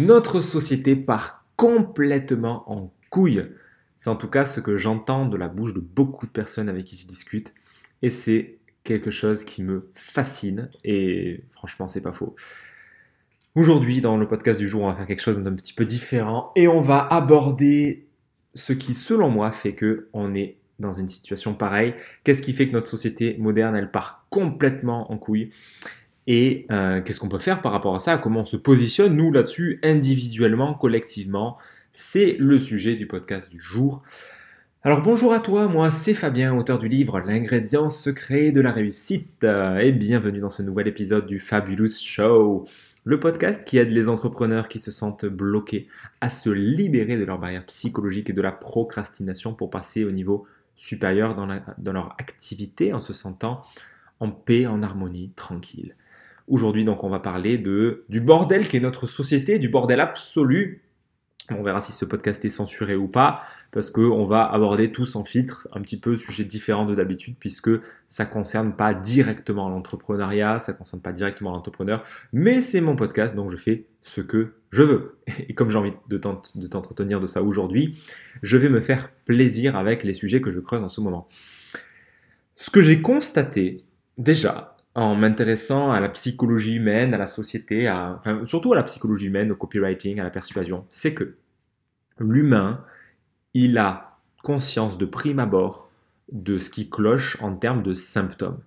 Notre société part complètement en couille. C'est en tout cas ce que j'entends de la bouche de beaucoup de personnes avec qui je discute. Et c'est quelque chose qui me fascine. Et franchement, c'est pas faux. Aujourd'hui, dans le podcast du jour, on va faire quelque chose d'un petit peu différent. Et on va aborder ce qui, selon moi, fait que on est dans une situation pareille. Qu'est-ce qui fait que notre société moderne, elle part complètement en couille? Et euh, qu'est-ce qu'on peut faire par rapport à ça? Comment on se positionne, nous, là-dessus, individuellement, collectivement? C'est le sujet du podcast du jour. Alors bonjour à toi, moi c'est Fabien, auteur du livre L'ingrédient secret de la réussite, et bienvenue dans ce nouvel épisode du Fabulous Show, le podcast qui aide les entrepreneurs qui se sentent bloqués à se libérer de leurs barrières psychologiques et de la procrastination pour passer au niveau supérieur dans leur activité en se sentant en paix, en harmonie, tranquille. Aujourd'hui, donc, on va parler de, du bordel qui est notre société, du bordel absolu. On verra si ce podcast est censuré ou pas, parce qu'on va aborder tout sans filtre, un petit peu sujet différent de d'habitude, puisque ça ne concerne pas directement l'entrepreneuriat, ça ne concerne pas directement l'entrepreneur, mais c'est mon podcast, donc je fais ce que je veux. Et comme j'ai envie de t'entretenir de ça aujourd'hui, je vais me faire plaisir avec les sujets que je creuse en ce moment. Ce que j'ai constaté, déjà, en m'intéressant à la psychologie humaine, à la société, à, surtout à la psychologie humaine, au copywriting, à la persuasion, c'est que l'humain, il a conscience de prime abord de ce qui cloche en termes de symptômes.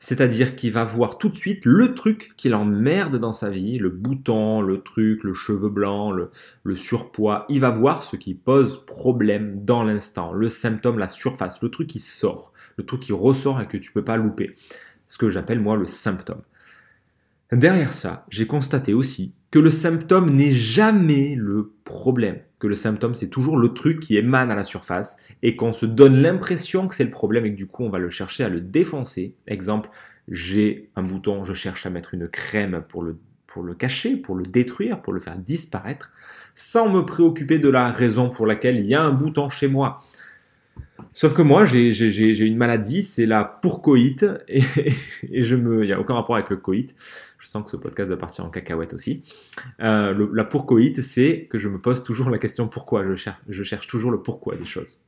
C'est-à-dire qu'il va voir tout de suite le truc qui l'emmerde dans sa vie, le bouton, le truc, le cheveu blanc, le, le, surpoids. Il va voir ce qui pose problème dans l'instant, le symptôme, la surface, le truc qui sort, le truc qui ressort et que tu peux pas louper ce que j'appelle moi le symptôme. Derrière ça, j'ai constaté aussi que le symptôme n'est jamais le problème, que le symptôme c'est toujours le truc qui émane à la surface et qu'on se donne l'impression que c'est le problème et que du coup on va le chercher à le défoncer. Exemple, j'ai un bouton, je cherche à mettre une crème pour le, pour le cacher, pour le détruire, pour le faire disparaître, sans me préoccuper de la raison pour laquelle il y a un bouton chez moi. Sauf que moi, j'ai une maladie, c'est la pourcoïte, et, me, il n'y a aucun rapport avec le coït. Je sens que ce podcast va partir en cacahuète aussi. Euh, la pourcoïte, c'est que je me pose toujours la question pourquoi. Je cherche, je cherche toujours le pourquoi des choses.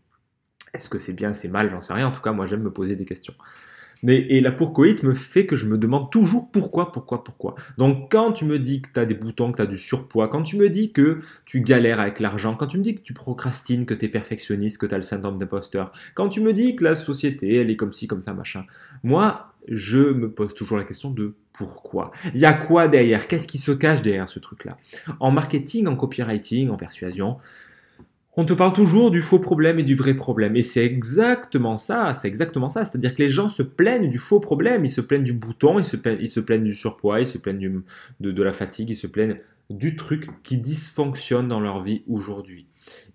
Est-ce que c'est bien, c'est mal, j'en sais rien. En tout cas, moi, j'aime me poser des questions. Mais, et la pourquoïte me fait que je me demande toujours pourquoi, pourquoi, pourquoi. Donc quand tu me dis que tu as des boutons, que tu du surpoids, quand tu me dis que tu galères avec l'argent, quand tu me dis que tu procrastines, que tu es perfectionniste, que tu as le syndrome d'imposteur, quand tu me dis que la société, elle est comme ci, comme ça, machin, moi, je me pose toujours la question de pourquoi. Il y a quoi derrière? Qu'est-ce qui se cache derrière ce truc-là? En marketing, en copywriting, en persuasion, on te parle toujours du faux problème et du vrai problème. Et c'est exactement ça, c'est exactement ça. C'est-à-dire que les gens se plaignent du faux problème, ils se plaignent du bouton, ils se plaignent, du surpoids, ils se plaignent de, la fatigue, ils se plaignent du truc qui dysfonctionne dans leur vie aujourd'hui.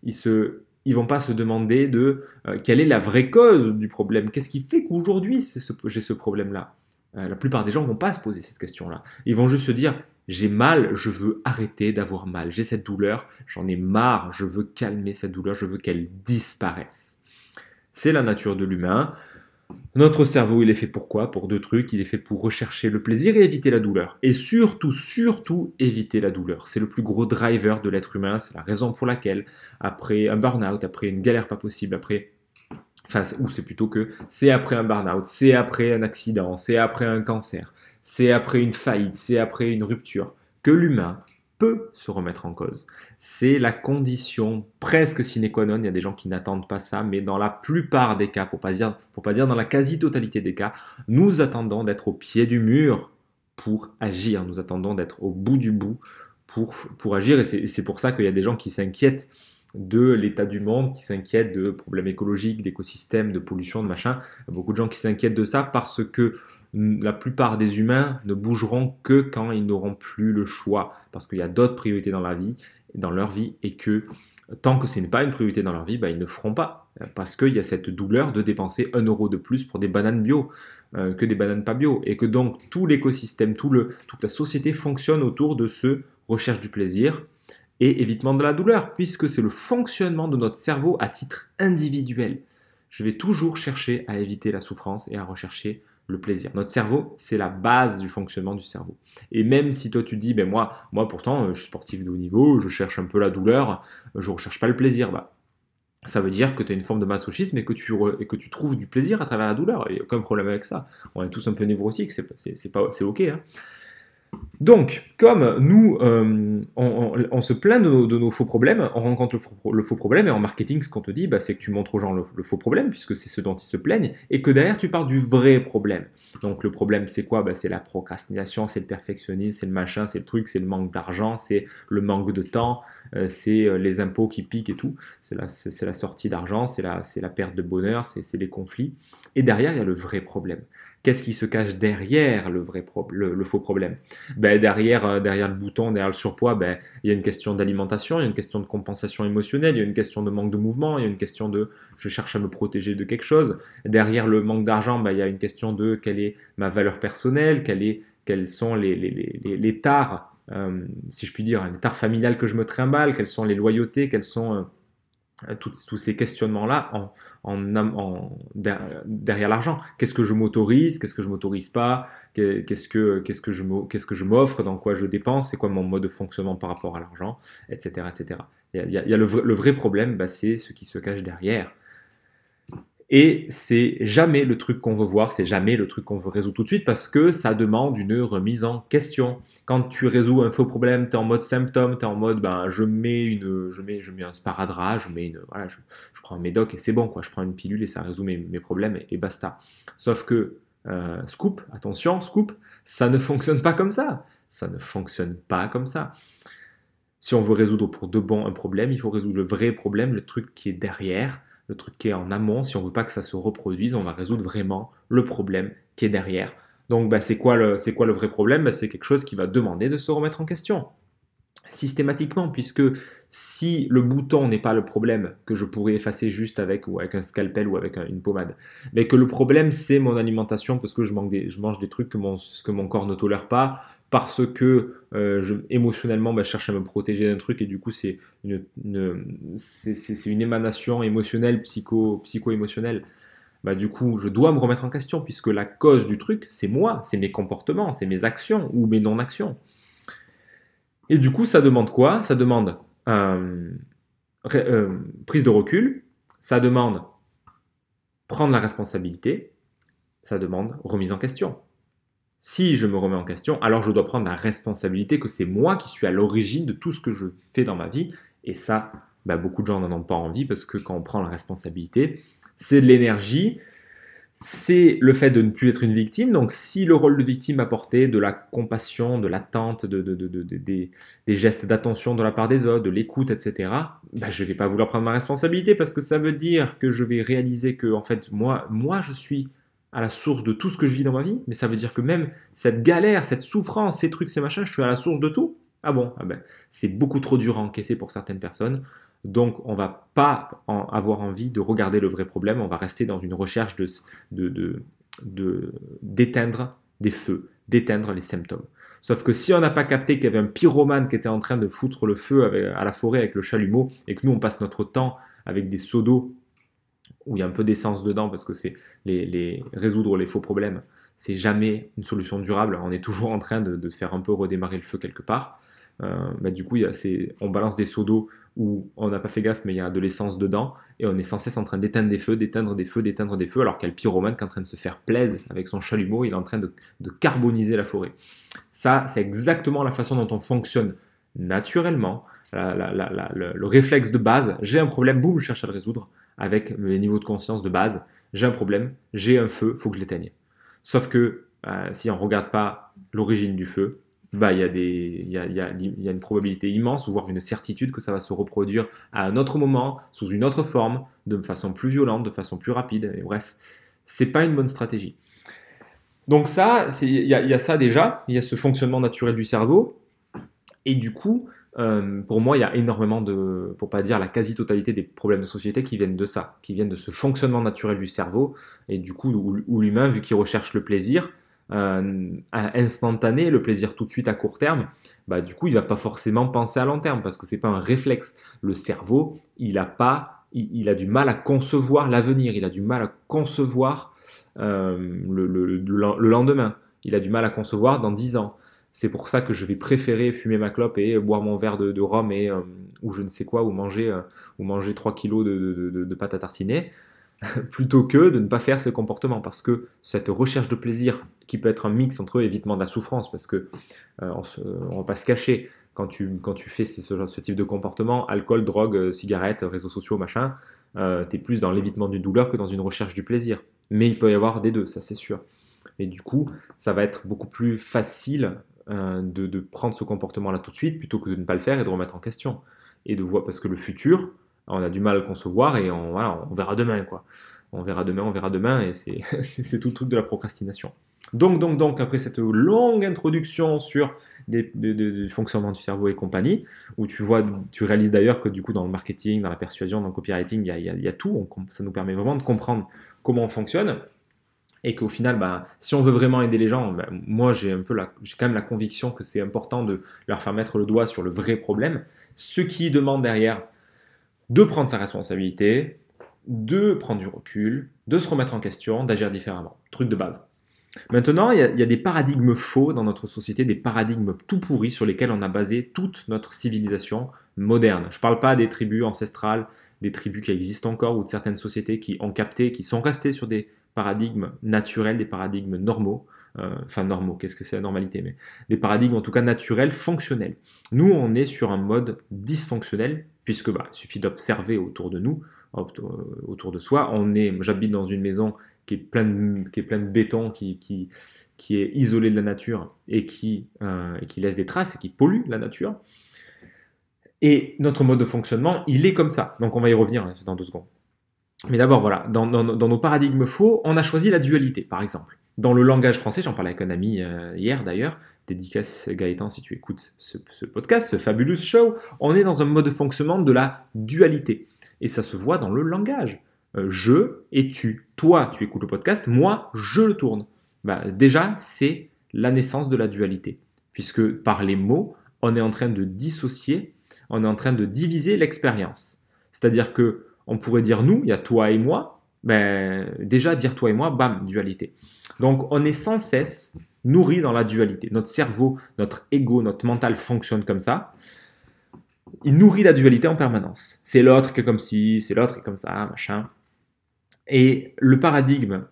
Ils se, ils vont pas se demander de euh, quelle est la vraie cause du problème. Qu'est-ce qui fait qu'aujourd'hui j'ai ce problème-là? Euh, La plupart des gens vont pas se poser cette question-là. Ils vont juste se dire j'ai mal, je veux arrêter d'avoir mal. J'ai cette douleur, j'en ai marre, je veux calmer cette douleur, je veux qu'elle disparaisse. C'est la nature de l'humain. Notre cerveau, il est fait pour quoi? Pour deux trucs. Il est fait pour rechercher le plaisir et éviter la douleur. Et surtout, surtout, éviter la douleur. C'est le plus gros driver de l'être humain. C'est la raison pour laquelle, après un burn-out, après une galère pas possible, après Enfin, ou c'est plutôt que c'est après un burn-out, c'est après un accident, c'est après un cancer, c'est après une faillite, c'est après une rupture que l'humain peut se remettre en cause. C'est la condition presque sine qua non. Il y a des gens qui n'attendent pas ça, mais dans la plupart des cas, pour pas dire, pas dire dans la quasi-totalité des cas, nous attendons d'être au pied du mur pour agir. Nous attendons d'être au bout du bout pour, pour agir. Et c'est pour ça qu'il y a des gens qui s'inquiètent de l'état du monde, qui s'inquiètent de problèmes écologiques, d'écosystèmes, de pollution, de machin. Beaucoup de gens qui s'inquiètent de ça parce que la plupart des humains ne bougeront que quand ils n'auront plus le choix, parce qu'il y a d'autres priorités dans la vie, dans leur vie, et que tant que ce n'est pas une priorité dans leur vie, bah, ils ne feront pas, parce qu'il y a cette douleur de dépenser un euro de plus pour des bananes bio euh, que des bananes pas bio, et que donc tout l'écosystème, tout toute la société fonctionne autour de ce recherche du plaisir et évitement de la douleur, puisque c'est le fonctionnement de notre cerveau à titre individuel. Je vais toujours chercher à éviter la souffrance et à rechercher le plaisir. Notre cerveau, c'est la base du fonctionnement du cerveau. Et même si toi tu dis, ben moi, moi pourtant, je suis sportif de haut niveau, je cherche un peu la douleur, je ne recherche pas le plaisir, bah, ça veut dire que tu as une forme de masochisme et que, tu que tu trouves du plaisir à travers la douleur. Il n'y a aucun problème avec ça. On est tous un peu névrotiques, c'est ok. Hein. Donc, comme nous, euh, on, se plaint de nos, faux problèmes, on rencontre le faux, problème, et en marketing, ce qu'on te dit, bah, c'est que tu montres aux gens le, faux problème, puisque c'est ce dont ils se plaignent, et que derrière, tu parles du vrai problème. Donc, le problème, c'est quoi? Bah, C'est la procrastination, c'est le perfectionnisme, c'est le machin, c'est le truc, c'est le manque d'argent, c'est le manque de temps, euh, c'est euh, les impôts qui piquent et tout, c'est la, la, sortie d'argent, c'est la, la perte de bonheur, c'est les conflits. Et derrière, il y a le vrai problème. Qu'est-ce qui se cache derrière le, vrai le, faux problème? Ben, derrière, euh, derrière le bouton, derrière le surpoids, ben, il y a une question d'alimentation, il y a une question de compensation émotionnelle, il y a une question de manque de mouvement, il y a une question de je cherche à me protéger de quelque chose. Derrière le manque d'argent, ben, il y a une question de quelle est ma valeur personnelle, quelle quels sont les, tares, euh, si je puis dire, les tares familiales que je me trimballe, quelles sont les loyautés, quelles sont... Euh, tous ces questionnements-là en, derrière l'argent. Qu'est-ce que je m'autorise? Qu'est-ce que je m'autorise pas? Qu'est-ce que, qu'est-ce que je m'offre? Dans quoi je dépense? C'est quoi mon mode de fonctionnement par rapport à l'argent? Etc. etc. Il y a, le, vrai, problème, bah, c'est ce qui se cache derrière. Et c'est jamais le truc qu'on veut voir, c'est jamais le truc qu'on veut résoudre tout de suite parce que ça demande une remise en question. Quand tu résous un faux problème, tu es en mode symptôme, tu es en mode ben, je, mets une, je, mets, je mets un sparadrap, je, mets une, voilà, je, prends un médoc et c'est bon, quoi. je prends une pilule et ça résout mes, problèmes et, basta. Sauf que, euh, scoop, attention, scoop, ça ne fonctionne pas comme ça. Ça ne fonctionne pas comme ça. Si on veut résoudre pour de bon un problème, il faut résoudre le vrai problème, le truc qui est derrière le truc qui est en amont, si on veut pas que ça se reproduise, on va résoudre vraiment le problème qui est derrière. Donc bah, c'est quoi, le, quoi le vrai problème? Bah, C'est quelque chose qui va demander de se remettre en question systématiquement, puisque si le bouton n'est pas le problème que je pourrais effacer juste avec ou avec un scalpel ou avec une pommade, mais que le problème c'est mon alimentation parce que je, je mange des trucs que mon, que mon corps ne tolère pas, parce que euh, je, émotionnellement bah, je cherche à me protéger d'un truc et du coup c'est une, c'est, une émanation émotionnelle, psycho, psycho-émotionnelle. Bah, du coup je dois me remettre en question puisque la cause du truc c'est moi, c'est mes comportements, c'est mes actions ou mes non-actions. Et du coup ça demande quoi? Ça demande euh, euh, prise de recul, ça demande prendre la responsabilité, ça demande remise en question. Si je me remets en question, alors je dois prendre la responsabilité que c'est moi qui suis à l'origine de tout ce que je fais dans ma vie. Et ça, bah, beaucoup de gens n'en ont pas envie parce que quand on prend la responsabilité, c'est de l'énergie, c'est le fait de ne plus être une victime. Donc si le rôle de victime apportait de la compassion, de l'attente, de, des, gestes d'attention de la part des autres, de l'écoute, etc., bah, je ne vais pas vouloir prendre ma responsabilité parce que ça veut dire que je vais réaliser que en fait moi, moi je suis à la source de tout ce que je vis dans ma vie, mais ça veut dire que même cette galère, cette souffrance, ces trucs, ces machins, je suis à la source de tout. Ah bon, ah ben, c'est beaucoup trop dur à encaisser pour certaines personnes. Donc, on va pas avoir envie de regarder le vrai problème. On va rester dans une recherche de, d'éteindre des feux, d'éteindre les symptômes. Sauf que si on n'a pas capté qu'il y avait un pyromane qui était en train de foutre le feu à la forêt avec le chalumeau et que nous on passe notre temps avec des seaux d'eau où il y a un peu d'essence dedans parce que c'est les, résoudre les faux problèmes, c'est jamais une solution durable. On est toujours en train de, faire un peu redémarrer le feu quelque part. Euh, bah, du coup, on balance des seaux d'eau où on n'a pas fait gaffe, mais il y a de l'essence dedans, et on est sans cesse en train d'éteindre des feux, d'éteindre des feux, d'éteindre des feux, alors qu'il y a le pyromane qui est en train de se faire plaisir avec son chalumeau, il est en train de, carboniser la forêt. Ça, c'est exactement la façon dont on fonctionne naturellement, le, réflexe de base, j'ai un problème, boum, je cherche à le résoudre avec mes niveaux de conscience de base. J'ai un problème, j'ai un feu, faut que je l'éteigne. Sauf que euh, si on ne regarde pas l'origine du feu, bah, il y, a des, a, y, a, y a une probabilité immense, voire une certitude que ça va se reproduire à un autre moment, sous une autre forme, de façon plus violente, de façon plus rapide. Et bref, c'est pas une bonne stratégie. Donc ça, il y, y, a ça déjà, il y a ce fonctionnement naturel du cerveau. Et du coup, euh, pour moi, il y a énormément de, pour pas dire la quasi-totalité des problèmes de société qui viennent de ça, qui viennent de ce fonctionnement naturel du cerveau, et du coup, où, l'humain, vu qu'il recherche le plaisir euh, instantané, le plaisir tout de suite à court terme, bah, du coup, il va pas forcément penser à long terme, parce que c'est pas un réflexe. Le cerveau, il a pas, il, a du mal à concevoir l'avenir, il a du mal à concevoir le, lendemain. Il a du mal à concevoir dans 10 ans. C'est pour ça que je vais préférer fumer ma clope et boire mon verre de, rhum et, ou je ne sais quoi, ou manger, ou manger 3 kilos de, de pâte à tartiner, plutôt que de ne pas faire ce comportement. Parce que cette recherche de plaisir, qui peut être un mix entre évitement de la souffrance, parce que euh, on ne va pas se cacher, quand tu, quand tu fais ce, type de comportement, alcool, drogue, euh, cigarettes, réseaux sociaux, machin, euh, tu es plus dans l'évitement d'une douleur que dans une recherche du plaisir. Mais il peut y avoir des deux, ça c'est sûr. Et du coup, ça va être beaucoup plus facile de, de, prendre ce comportement-là tout de suite plutôt que de ne pas le faire et de remettre en question. Et de voir, parce que le futur, on a du mal à le concevoir et on, voilà, on verra demain, quoi. On verra demain, on verra demain, et c'est tout le truc de la procrastination. Donc, donc, donc, après cette longue introduction sur des, fonctionnement du cerveau et compagnie, où tu vois, tu réalises d'ailleurs que du coup, dans le marketing, dans la persuasion, dans le copywriting, il y a, y a, tout. ça nous permet vraiment de comprendre comment on fonctionne. Et qu'au final, bah, si on veut vraiment aider les gens, bah, moi j'ai un peu j'ai quand même la conviction que c'est important de leur faire mettre le doigt sur le vrai problème. Ce qui demande derrière de prendre sa responsabilité, de prendre du recul, de se remettre en question, d'agir différemment. Truc de base. Maintenant, il y, a, des paradigmes faux dans notre société, des paradigmes tout pourris sur lesquels on a basé toute notre civilisation moderne. Je ne parle pas des tribus ancestrales, des tribus qui existent encore ou de certaines sociétés qui ont capté, qui sont restées sur des paradigmes naturels, des paradigmes normaux. Euh, enfin normaux, qu'est-ce que c'est la normalité, mais des paradigmes en tout cas naturels, fonctionnels. Nous, on est sur un mode dysfonctionnel, puisque bah, il suffit d'observer autour de nous, autour de soi. On est, j'habite dans une maison qui est pleine de, qui est plein de béton, qui, qui, qui est isolée de la nature et qui, euh, et qui laisse des traces et qui pollue la nature. Et notre mode de fonctionnement, il est comme ça. Donc on va y revenir hein, dans deux secondes. Mais d'abord, voilà, dans, nos paradigmes faux, on a choisi la dualité, par exemple. Dans le langage français, j'en parlais avec un ami euh, hier d'ailleurs, dédicace Gaëtan si tu écoutes ce, ce, podcast, ce fabulous show, on est dans un mode de fonctionnement de la dualité. Et ça se voit dans le langage. Euh, je et tu. Toi, tu écoutes le podcast, moi, je le tourne. Bah, déjà, c'est la naissance de la dualité. Puisque par les mots, on est en train de dissocier, on est en train de diviser l'expérience. C'est-à-dire que on pourrait dire nous, il y a toi et moi. Ben, déjà, dire toi et moi, bam, dualité. Donc, on est sans cesse nourri dans la dualité. Notre cerveau, notre ego, notre mental fonctionne comme ça il nourrit la dualité en permanence. C'est l'autre qui est comme ci, c'est l'autre qui est comme ça, machin. Et le paradigme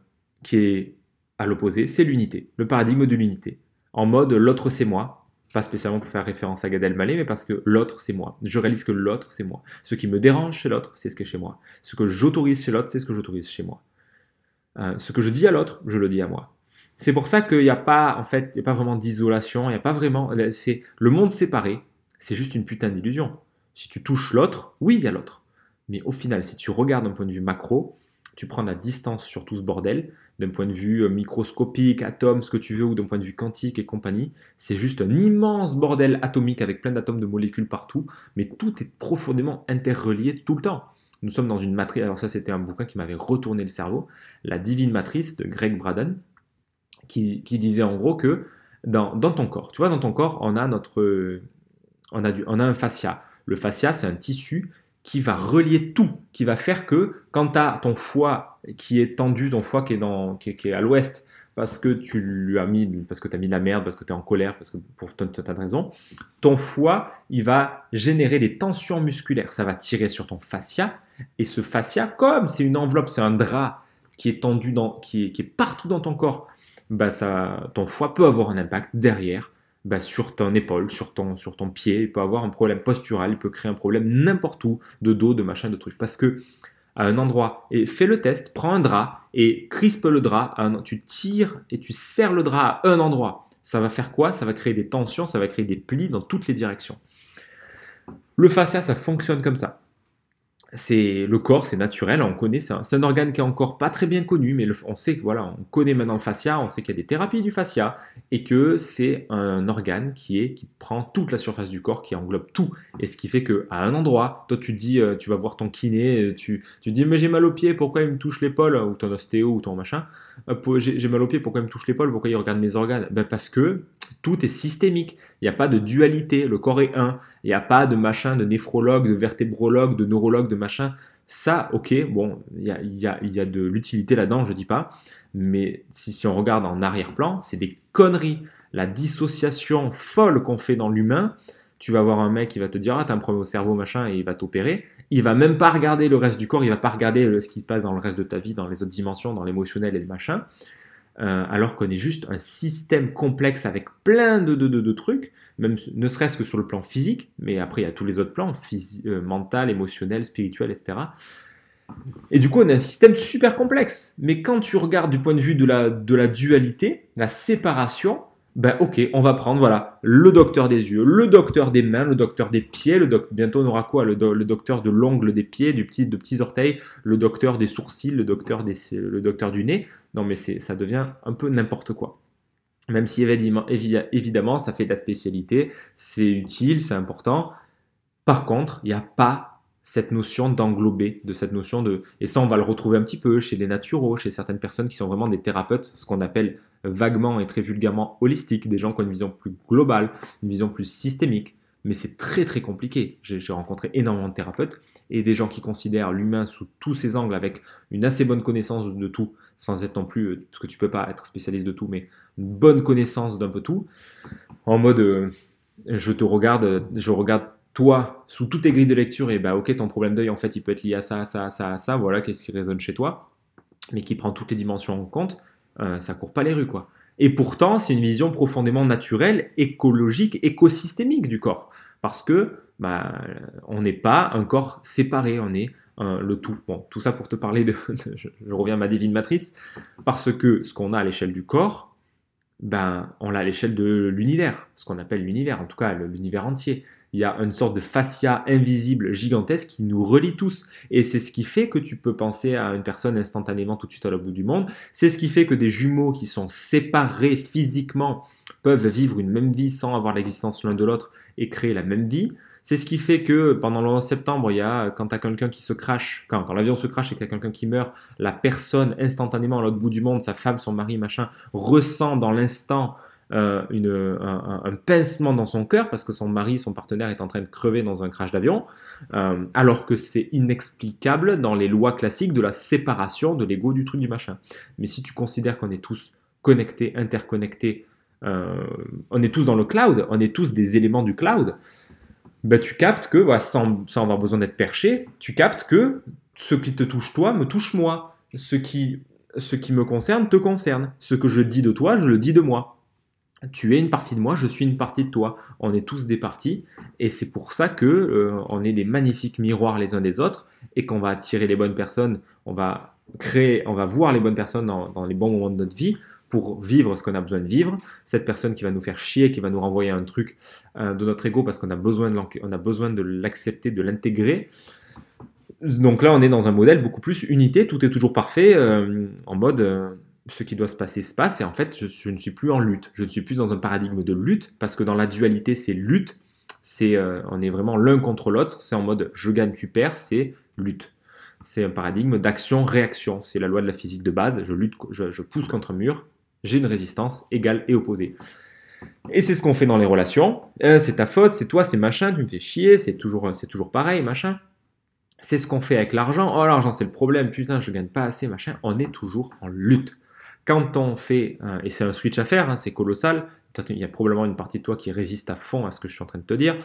qui est à l'opposé, c'est l'unité, le paradigme de l'unité. En mode l'autre c'est moi, pas spécialement pour faire référence à Gad Elmaleh, mais parce que l'autre c'est moi. Je réalise que l'autre c'est moi. Ce qui me dérange chez l'autre, c'est ce qui est chez moi. Ce que j'autorise chez l'autre, c'est ce que j'autorise chez moi. Euh, ce que je dis à l'autre, je le dis à moi. C'est pour ça qu'il n'y a pas, en fait, il a pas vraiment d'isolation, il n'y a pas vraiment, le monde séparé, c'est juste une putain d'illusion. Si tu touches l'autre, oui, il y a l'autre. Mais au final, si tu regardes d'un point de vue macro, tu prends la distance sur tout ce bordel, d'un point de vue euh, microscopique, atome, ce que tu veux, ou d'un point de vue quantique et compagnie, c'est juste un immense bordel atomique avec plein d'atomes de molécules partout, mais tout est profondément interrelié tout le temps. Nous sommes dans une matrice, alors ça c'était un bouquin qui m'avait retourné le cerveau, La Divine Matrice de Greg Braden, qui, disait en gros que dans, ton corps, tu vois, dans ton corps, on a notre, on a, on a un fascia. Le fascia, c'est un tissu qui va relier tout, qui va faire que quand tu as ton foie qui est tendu, ton foie qui est, dans, qui à l'ouest, parce que tu lui as mis, parce que tu mis de la merde, parce que tu es en colère, parce que pour tant de raisons, ton foie, il va générer des tensions musculaires. Ça va tirer sur ton fascia. Et ce fascia, comme c'est une enveloppe, c'est un drap qui est tendu, dans, qui, est, qui est partout dans ton corps, bah ça, ton foie peut avoir un impact derrière bah, sur ton épaule, sur ton, sur ton pied. Il peut avoir un problème postural, il peut créer un problème n'importe où, de dos, de machin, de trucs. Parce que à un endroit, et fais le test, prends un drap et crispe le drap, tu tires et tu serres le drap à un endroit. Ça va faire quoi? Ça va créer des tensions, ça va créer des plis dans toutes les directions. Le fascia, ça fonctionne comme ça c'est le corps, c'est naturel, on connaît, c'est un, organe qui est encore pas très bien connu, mais on sait voilà, on connaît maintenant le fascia, on sait qu'il y a des thérapies du fascia et que c'est un organe qui est qui prend toute la surface du corps, qui englobe tout, et ce qui fait que à un endroit, toi tu dis, euh, tu vas voir ton kiné, euh, tu, tu dis mais j'ai mal au pied, pourquoi il me touche l'épaule ou ton ostéo ou ton machin, euh, j'ai mal au pied, pourquoi il me touche l'épaule, pourquoi il regarde mes organes, ben parce que tout est systémique, il n'y a pas de dualité, le corps est un, il n'y a pas de machin de néphrologue, de vertébrologue, de neurologue, de machin. Ça, ok, bon, il y a, de l'utilité là-dedans, je dis pas. Mais si, si on regarde en arrière-plan, c'est des conneries. La dissociation folle qu'on fait dans l'humain, tu vas voir un mec qui va te dire ah t'as un problème au cerveau machin et il va t'opérer il va même pas regarder le reste du corps il va pas regarder ce qui se passe dans le reste de ta vie dans les autres dimensions dans l'émotionnel et le machin euh, alors qu'on est juste un système complexe avec plein de, de, trucs même ne serait-ce que sur le plan physique mais après il y a tous les autres plans euh, mental émotionnel spirituel etc et du coup, on a un système super complexe. Mais quand tu regardes du point de vue de la dualité, la séparation, ben ok, on va prendre voilà le docteur des yeux, le docteur des mains, le docteur des pieds, le bientôt on aura quoi le, docteur de l'ongle des pieds, du petit, de petits orteils, le docteur des sourcils, le docteur, des, le docteur du nez. Non mais ça devient un peu n'importe quoi. Même si évidemment ça fait de la spécialité, c'est utile, c'est important. Par contre, il n'y a pas cette notion d'englober, de cette notion de... Et ça, on va le retrouver un petit peu chez les naturaux, chez certaines personnes qui sont vraiment des thérapeutes, ce qu'on appelle vaguement et très vulgairement holistique, des gens qui ont une vision plus globale, une vision plus systémique. Mais c'est très très compliqué. J'ai rencontré énormément de thérapeutes et des gens qui considèrent l'humain sous tous ses angles avec une assez bonne connaissance de tout, sans être non plus, parce que tu peux pas être spécialiste de tout, mais une bonne connaissance d'un peu tout, en mode euh, je te regarde, je regarde toi sous toutes tes grilles de lecture et bah ok ton problème d'œil en fait il peut être lié à ça, ça, ça, ça, voilà qu'est-ce qui résonne chez toi, mais qui prend toutes les dimensions en compte euh, ça court pas les rues, quoi. Et pourtant, c'est une vision profondément naturelle, écologique, écosystémique du corps. Parce que bah, on n'est pas un corps séparé, on est le tout. Bon, tout ça pour te parler de, je, reviens à ma divine matrice, parce que ce qu'on a à l'échelle du corps, ben, on l'a à l'échelle de l'univers, ce qu'on appelle l'univers, en tout cas l'univers entier il y a une sorte de fascia invisible gigantesque qui nous relie tous. Et c'est ce qui fait que tu peux penser à une personne instantanément tout de suite à l'autre bout du monde. C'est ce qui fait que des jumeaux qui sont séparés physiquement peuvent vivre une même vie sans avoir l'existence l'un de l'autre et créer la même vie. C'est ce qui fait que pendant le 11 septembre, il y a, quand tu quelqu'un qui se crache, quand l'avion se crache et qu'il y a quelqu'un qui meurt, la personne instantanément à l'autre bout du monde, sa femme, son mari, machin, ressent dans l'instant euh, un, pincement dans son cœur parce que son mari, son partenaire est en train de crever dans un crash d'avion, euh, alors que c'est inexplicable dans les lois classiques de la séparation de l'ego du truc du machin. Mais si tu considères qu'on est tous connectés, interconnectés, euh, on est tous dans le cloud, on est tous des éléments du cloud, ben tu captes que, sans, avoir besoin d'être perché, tu captes que ce qui te touche toi me touche moi. Qui, ce qui me concerne te concerne. Ce que je dis de toi, je le dis de moi tu es une partie de moi, je suis une partie de toi. On est tous des parties, et c'est pour ça que euh, on est des magnifiques miroirs les uns des autres, et qu'on va attirer les bonnes personnes, on va créer, on va voir les bonnes personnes dans, les bons moments de notre vie pour vivre ce qu'on a besoin de vivre. Cette personne qui va nous faire chier, qui va nous renvoyer un truc euh, de notre ego parce qu'on a besoin de l'accepter, de l'intégrer. Donc là, on est dans un modèle beaucoup plus unité, tout est toujours parfait, euh, en mode ce qui doit se passer se passe, et en fait, je, ne suis plus en lutte. Je ne suis plus dans un paradigme de lutte, parce que dans la dualité, c'est lutte. C'est, euh, on est vraiment l'un contre l'autre. C'est en mode je gagne, tu perds, c'est lutte. C'est un paradigme d'action-réaction. C'est la loi de la physique de base. Je lutte, je, pousse contre un mur, j'ai une résistance égale et opposée. Et c'est ce qu'on fait dans les relations. Euh, c'est ta faute, c'est toi, c'est machin, tu me fais chier, c'est toujours, c'est toujours pareil, machin. C'est ce qu'on fait avec l'argent. Oh, l'argent, c'est le problème, putain, je gagne pas assez, machin. On est toujours en lutte. Quand on fait, et c'est un switch à faire, hein, c'est colossal, il y a probablement une partie de toi qui résiste à fond à ce que je suis en train de te dire.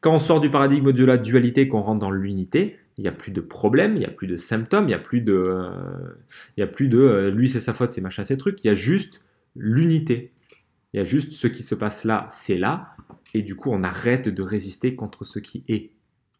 Quand on sort du paradigme de la dualité, qu'on rentre dans l'unité, il n'y a plus de problème, il n'y a plus de symptômes, il n'y a plus de, il y a plus de euh, lui c'est sa faute, c'est machin, c'est truc. Il y a juste l'unité. Il y a juste ce qui se passe là, c'est là. Et du coup, on arrête de résister contre ce qui est.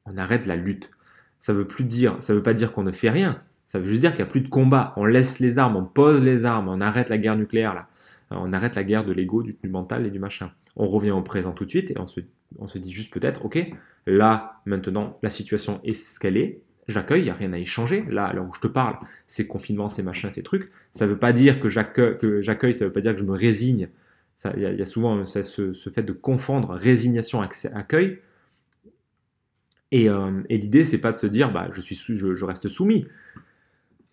On arrête la lutte. Ça veut plus dire, ça veut pas dire qu'on ne fait rien. Ça veut juste dire qu'il n'y a plus de combat. On laisse les armes, on pose les armes, on arrête la guerre nucléaire là. Euh, on arrête la guerre de l'ego, du, mental et du machin. On revient au présent tout de suite et on se, dit juste peut-être, ok, là, maintenant, la situation est ce qu'elle est. J'accueille, il n'y a rien à y changer. Là, alors où je te parle, c'est confinement, c'est machin, ces trucs. Ça ne veut pas dire que j'accueille, ça ne veut pas dire que je me résigne. Il y, a souvent ce, ce, fait de confondre résignation, accueil. Et, euh, et l'idée, c'est pas de se dire, bah, je reste soumis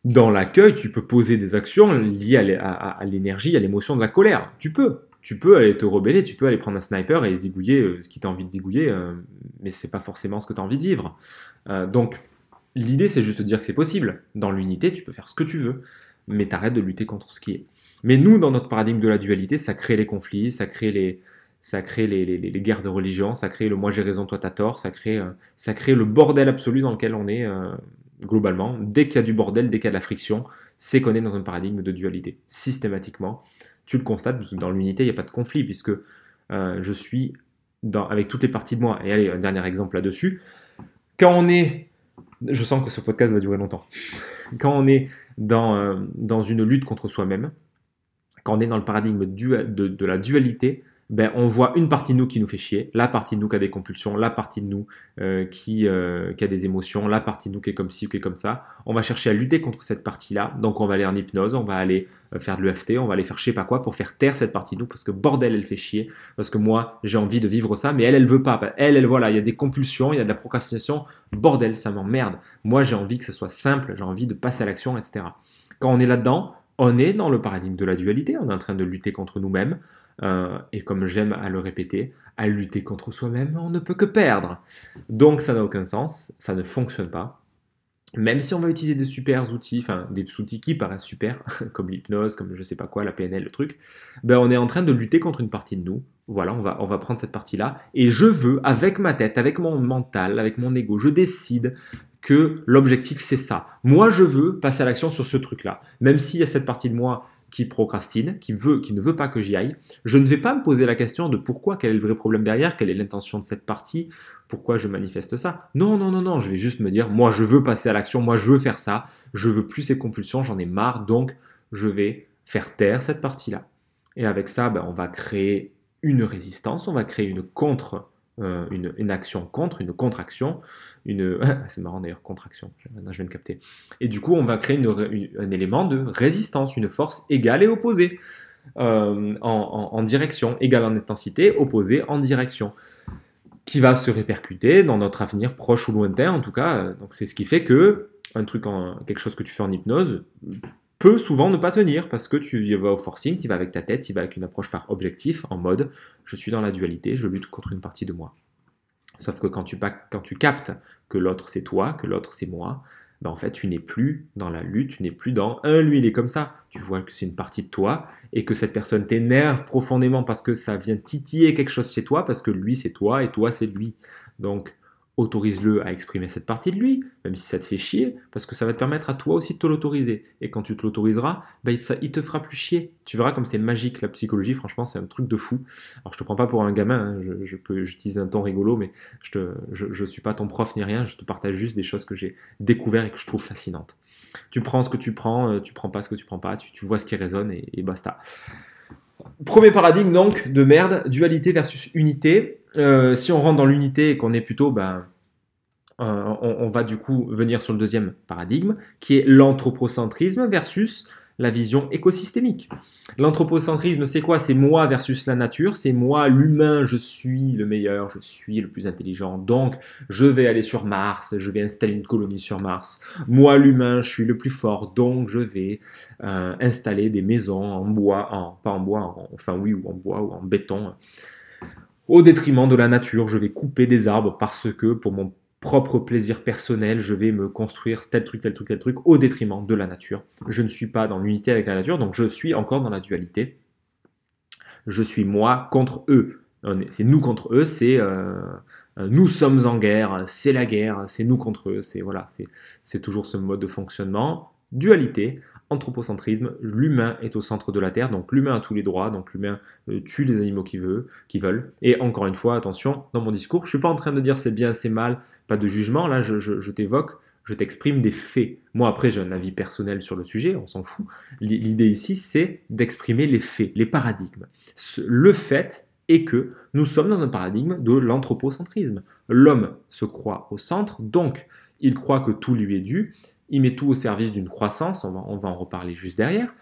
dans l'accueil, tu peux poser des actions liées à l'énergie, à l'émotion de la colère. Tu peux. Tu peux aller te rebeller, tu peux aller prendre un sniper et zigouiller euh, ce qui t'a envie de zigouiller, euh, mais c'est pas forcément ce que tu as envie de vivre. Euh, donc, l'idée c'est juste de dire que c'est possible. Dans l'unité, tu peux faire ce que tu veux, mais t'arrêtes de lutter contre ce qui est. Mais nous, dans notre paradigme de la dualité, ça crée les conflits, ça crée les, ça crée les, les, guerres de religion, ça crée le moi j'ai raison, toi t'as tort, ça crée, ça crée le bordel absolu dans lequel on est globalement. Dès qu'il y a du bordel, dès qu'il y a de la friction, c'est qu'on est dans un paradigme de dualité. Systématiquement, tu le constates, dans l'unité, il n'y a pas de conflit, puisque euh, je suis avec toutes les parties de moi. Et allez, un dernier exemple là-dessus. Quand on est je sens que ce podcast va durer longtemps. Quand on est dans, dans une lutte contre soi-même, quand on est dans le paradigme de, la dualité, ben, on voit une partie de nous qui nous fait chier, la partie de nous qui a des compulsions, la partie de nous euh, qui, euh, qui, a des émotions, la partie de nous qui est comme ci ou qui est comme ça. On va chercher à lutter contre cette partie-là. Donc on va aller en hypnose, on va aller euh, faire de l'EFT, on va aller faire je sais pas quoi pour faire taire cette partie de nous parce que bordel, elle fait chier. Parce que moi, j'ai envie de vivre ça, mais elle, elle veut pas. Elle, elle, voilà, il y a des compulsions, il y a de la procrastination. Bordel, ça m'emmerde. Moi, j'ai envie que ce soit simple, j'ai envie de passer à l'action, etc. Quand on est là-dedans, on est dans le paradigme de la dualité, on est en train de lutter contre nous-mêmes, euh, et comme j'aime à le répéter, à lutter contre soi-même, on ne peut que perdre. Donc ça n'a aucun sens, ça ne fonctionne pas. Même si on va utiliser des super outils, enfin des outils qui paraissent super, comme l'hypnose, comme je sais pas quoi, la PNL, le truc, ben on est en train de lutter contre une partie de nous. Voilà, on va, on va prendre cette partie-là. Et je veux, avec ma tête, avec mon mental, avec mon ego, je décide que l'objectif c'est ça. Moi je veux passer à l'action sur ce truc-là. Même s'il y a cette partie de moi qui procrastine, qui, veut, qui ne veut pas que j'y aille, je ne vais pas me poser la question de pourquoi, quel est le vrai problème derrière, quelle est l'intention de cette partie, pourquoi je manifeste ça. Non, non, non, non, je vais juste me dire, moi je veux passer à l'action, moi je veux faire ça, je veux plus ces compulsions, j'en ai marre, donc je vais faire taire cette partie-là. Et avec ça, ben, on va créer une résistance, on va créer une contre euh, une, action contre, une contraction, une... c'est marrant d'ailleurs, contraction, je, je viens de capter. Et du coup, on va créer un élément de résistance, une force égale et opposée, euh, en, direction, égale en intensité, opposée en direction, qui va se répercuter dans notre avenir proche ou lointain, en tout cas. Euh, donc c'est ce qui fait que un truc, en, quelque chose que tu fais en hypnose, peut souvent ne pas tenir parce que tu vas au forcing, tu vas avec ta tête, tu vas avec une approche par objectif en mode je suis dans la dualité, je lutte contre une partie de moi. Sauf que quand tu, quand tu captes que l'autre c'est toi, que l'autre c'est moi, ben en fait tu n'es plus dans la lutte, tu n'es plus dans un lui il est comme ça. Tu vois que c'est une partie de toi et que cette personne t'énerve profondément parce que ça vient titiller quelque chose chez toi parce que lui c'est toi et toi c'est lui. Donc autorise-le à exprimer cette partie de lui, même si ça te fait chier, parce que ça va te permettre à toi aussi de te l'autoriser. Et quand tu te l'autoriseras, bah, il, te fera plus chier. Tu verras comme c'est magique la psychologie, franchement, c'est un truc de fou. Alors je te prends pas pour un gamin, hein, je, peux, j'utilise un ton rigolo, mais je ne je, suis pas ton prof ni rien, je te partage juste des choses que j'ai découvert et que je trouve fascinantes. Tu prends ce que tu prends, euh, tu prends pas ce que tu prends pas, tu, vois ce qui résonne et, et basta. Premier paradigme donc de merde, dualité versus unité. Euh, si on rentre dans l'unité et qu'on est plutôt, ben, euh, on, va du coup venir sur le deuxième paradigme, qui est l'anthropocentrisme versus la vision écosystémique. L'anthropocentrisme, c'est quoi? C'est moi versus la nature, c'est moi, l'humain, je suis le meilleur, je suis le plus intelligent, donc je vais aller sur Mars, je vais installer une colonie sur Mars. Moi, l'humain, je suis le plus fort, donc je vais euh, installer des maisons en bois, en, pas en bois, enfin oui, ou en bois ou en béton, au détriment de la nature. Je vais couper des arbres parce que pour mon propre plaisir personnel, je vais me construire tel truc, tel truc, tel truc, au détriment de la nature. Je ne suis pas dans l'unité avec la nature, donc je suis encore dans la dualité. Je suis moi contre eux. C'est nous contre eux, c'est euh, nous sommes en guerre, c'est la guerre, c'est nous contre eux, c'est voilà, c'est toujours ce mode de fonctionnement. Dualité, anthropocentrisme, l'humain est au centre de la Terre, donc l'humain a tous les droits, donc l'humain euh, tue les animaux qui, veut, veulent. Et encore une fois, attention, dans mon discours, je ne suis pas en train de dire c'est bien, c'est mal, pas de jugement, là je, t'évoque, je t'exprime des faits. Moi après j'ai un avis personnel sur le sujet, on s'en fout. L'idée ici c'est d'exprimer les faits, les paradigmes. Le fait est que nous sommes dans un paradigme de l'anthropocentrisme. L'homme se croit au centre, donc il croit que tout lui est dû, il met tout au service d'une croissance, on va, en reparler juste derrière,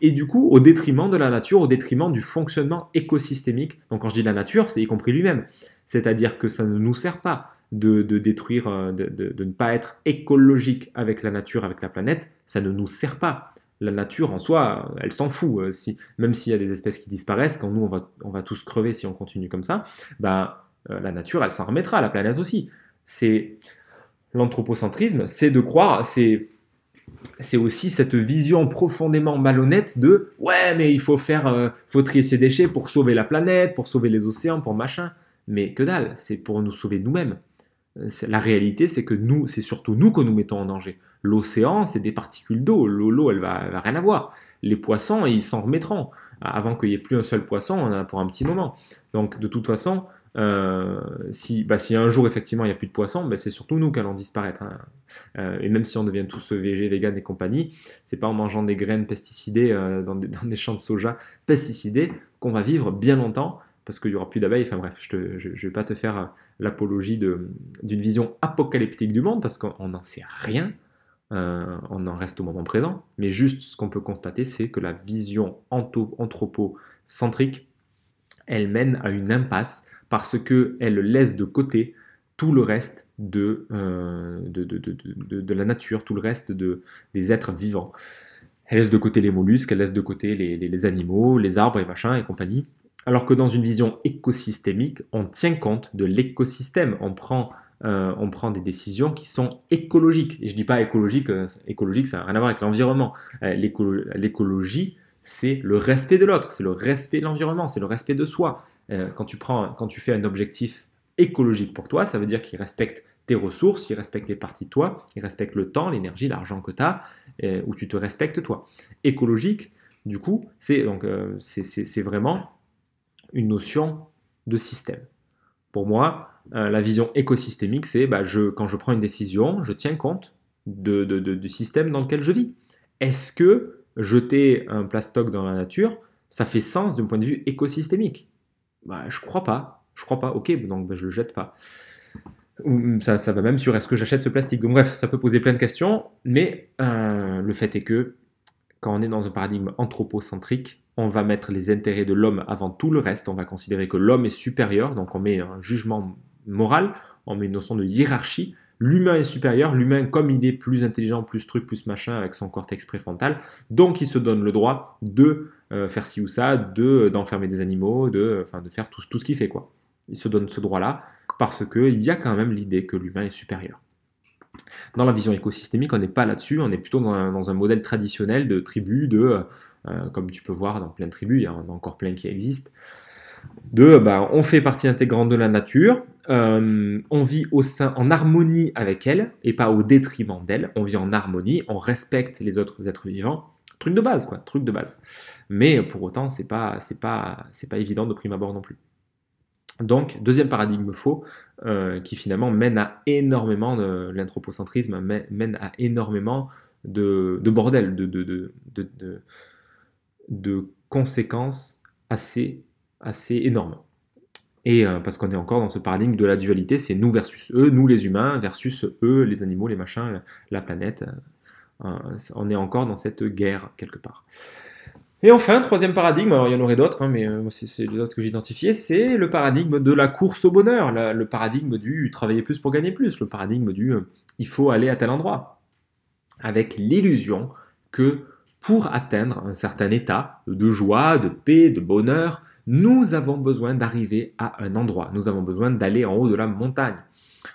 et du coup au détriment de la nature, au détriment du fonctionnement écosystémique. Donc quand je dis la nature, c'est y compris lui-même. C'est-à-dire que ça ne nous sert pas de, détruire, euh, de, ne pas être écologique avec la nature, avec la planète, ça ne nous sert pas. La nature en soi, elle s'en fout. Euh, si, même s'il y a des espèces qui disparaissent, quand nous on va, on va tous crever si on continue comme ça, bah, la nature elle s'en remettra, la planète aussi. C'est l'anthropocentrisme, c'est de croire, c'est c'est aussi cette vision profondément malhonnête de ouais mais il faut faire euh, faut trier ses déchets pour sauver la planète, pour sauver les océans, pour machin. Mais que dalle, c'est pour nous sauver nous-mêmes. La réalité, c'est que nous, c'est surtout nous que nous mettons en danger. L'océan, c'est des particules d'eau. L'eau, elle va, va rien avoir. Les poissons, ils s'en remettront. Avant qu'il n'y ait plus un seul poisson, on en a pour un petit moment. Donc, de toute façon, euh, si, bah, si un jour effectivement il n'y a plus de poissons, bah, c'est surtout nous qui allons disparaître. Hein. Euh, et même si on devient tous végé, vegan et compagnie, c'est pas en mangeant des graines pesticidées euh, dans, des, champs de soja pesticidés qu'on va vivre bien longtemps parce qu'il n'y aura plus d'abeilles. Enfin bref, je ne vais pas te faire l'apologie d'une vision apocalyptique du monde parce qu'on n'en sait rien. on en reste au moment présent, mais juste ce qu'on peut constater, c'est que la vision anthropocentrique, elle mène à une impasse parce qu'elle laisse de côté tout le reste de, euh, de, la nature, tout le reste de, des êtres vivants. Elle laisse de côté les mollusques, elle laisse de côté les, animaux, les arbres et machin et compagnie. Alors que dans une vision écosystémique, on tient compte de l'écosystème, on prend, euh, on prend des décisions qui sont écologiques. Et je ne dis pas écologique, euh, écologique ça n'a rien à voir avec l'environnement. L'écologie, c'est le respect de l'autre, c'est le respect de l'environnement, c'est le respect de soi. Euh, quand, tu prends, quand tu fais un objectif écologique pour toi, ça veut dire qu'il respecte tes ressources, il respecte les parties de toi, il respecte le temps, l'énergie, l'argent que tu as, euh, où tu te respectes toi. Écologique, du coup, c'est donc euh, c'est vraiment une notion de système. Pour moi, la vision écosystémique, c'est bah, quand je prends une décision, je tiens compte du système dans lequel je vis. Est-ce que jeter un plastoc dans la nature, ça fait sens d'un point de vue écosystémique? Bah, je crois pas. Je crois pas. Ok, donc bah, je le jette pas. Ça, ça va même sur est-ce que j'achète ce plastique. Donc, bref, ça peut poser plein de questions, mais euh, le fait est que quand on est dans un paradigme anthropocentrique, on va mettre les intérêts de l'homme avant tout le reste. On va considérer que l'homme est supérieur, donc on met un jugement moral, on met une notion de hiérarchie. L'humain est supérieur, l'humain comme il est plus intelligent, plus truc, plus machin avec son cortex préfrontal, donc il se donne le droit de euh, faire ci ou ça, de d'enfermer des animaux, de, de faire tout, ce qu'il fait. quoi. Il se donne ce droit-là parce qu'il y a quand même l'idée que l'humain est supérieur. Dans la vision écosystémique, on n'est pas là-dessus, on est plutôt dans un, modèle traditionnel de tribu, de, euh, comme tu peux voir dans plein de tribus, il y en a encore plein qui existent, de bah, on fait partie intégrante de la nature, euh, on vit au sein, en harmonie avec elle et pas au détriment d'elle, on vit en harmonie, on respecte les autres êtres vivants, Truc de base, quoi, truc de base. Mais pour autant, c'est pas, c'est pas, c'est pas évident de prime abord non plus. Donc, deuxième paradigme faux, euh, qui finalement mène à énormément de l'anthropocentrisme, mène à énormément de, bordel, de, de, de, de, conséquences assez, assez énormes. Et euh, parce qu'on est encore dans ce paradigme de la dualité, c'est nous versus eux, nous les humains versus eux, les animaux, les machins, la planète, euh, on est encore dans cette guerre quelque part. Et enfin, troisième paradigme, alors il y en aurait d'autres, hein, mais euh, c'est les autres que j'ai identifiés, c'est le paradigme de la course au bonheur, le paradigme du travailler plus pour gagner plus, le paradigme du euh, il faut aller à tel endroit, avec l'illusion que pour atteindre un certain état de joie, de paix, de bonheur, nous avons besoin d'arriver à un endroit, nous avons besoin d'aller en haut de la montagne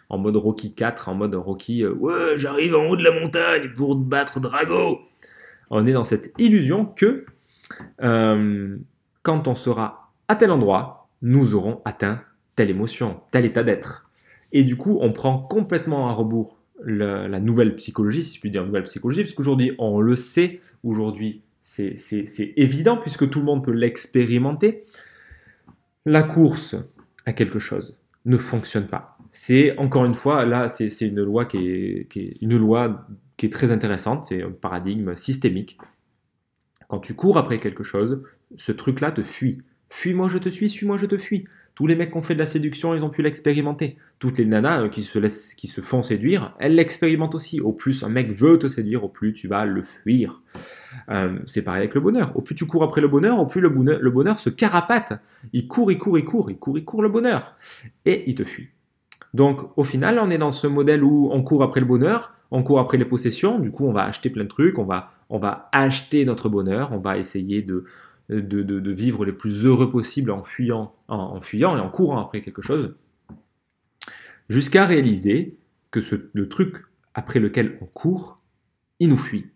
en mode Rocky 4, en mode Rocky euh, Ouais, j'arrive en haut de la montagne pour battre Drago. On est dans cette illusion que euh, quand on sera à tel endroit, nous aurons atteint telle émotion, tel état d'être. Et du coup, on prend complètement à rebours la, nouvelle psychologie, si je puis dire nouvelle psychologie, parce qu'aujourd'hui, on le sait, aujourd'hui, c'est évident, puisque tout le monde peut l'expérimenter. La course à quelque chose ne fonctionne pas c'est encore une fois, là, c'est une loi qui est, une loi qui est très intéressante, c'est un paradigme systémique. Quand tu cours après quelque chose, ce truc-là te fuit. Fuis-moi, je te suis, suis-moi, je te fuis. Tous les mecs qui ont fait de la séduction, ils ont pu l'expérimenter. Toutes les nanas euh, qui se, laissent, qui se font séduire, elles l'expérimentent aussi. Au plus un mec veut te séduire, au plus tu vas le fuir. Euh, c'est pareil avec le bonheur. Au plus tu cours après le bonheur, au plus le bonheur, le bonheur se carapate. Il court, il court, il court, il court, il court le bonheur. Et il te fuit. Donc au final, on est dans ce modèle où on court après le bonheur, on court après les possessions, du coup on va acheter plein de trucs, on va, on va acheter notre bonheur, on va essayer de, de, vivre les plus heureux possible en fuyant, en, fuyant et en courant après quelque chose, jusqu'à réaliser que ce, le truc après lequel on court, il nous fuit.